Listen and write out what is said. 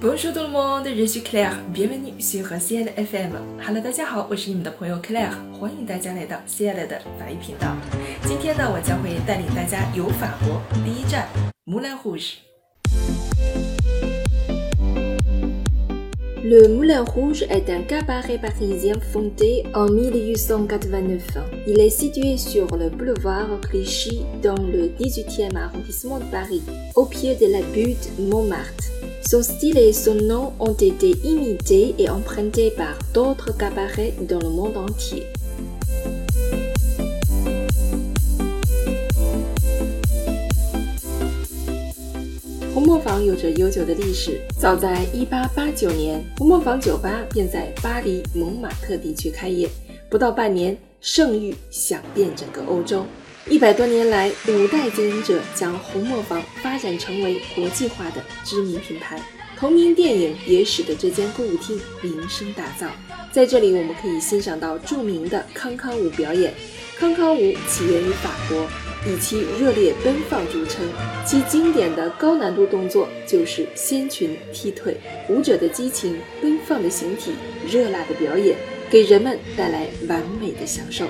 Bonjour tout le monde, je suis Claire. Bienvenue sur CL FM. Hello，大家好，我是你们的朋友 Claire，欢迎大家来到 CL 的法语频道。今天呢，我将会带领大家游法国。第一站，Moulin Rouge。Le Moulin Rouge est un cabaret parisien fondé en 1889. Il est situé sur le boulevard Clichy dans le 18e arrondissement de Paris, au pied de la butte Montmartre. Son style et son nom ont été imités et empruntés par d'autres cabarets dans le monde entier. 红磨坊有着悠久的历史，早在1889年，红磨坊酒吧便在巴黎蒙马特地区开业，不到半年，盛誉响遍整个欧洲。一百多年来，五代经营者将红磨坊发展成为国际化的知名品牌。同名电影也使得这间歌舞厅名声大噪。在这里，我们可以欣赏到著名的康康舞表演。康康舞起源于法国。以其热烈奔放著称，其经典的高难度动作就是掀裙踢腿。舞者的激情、奔放的形体、热辣的表演，给人们带来完美的享受。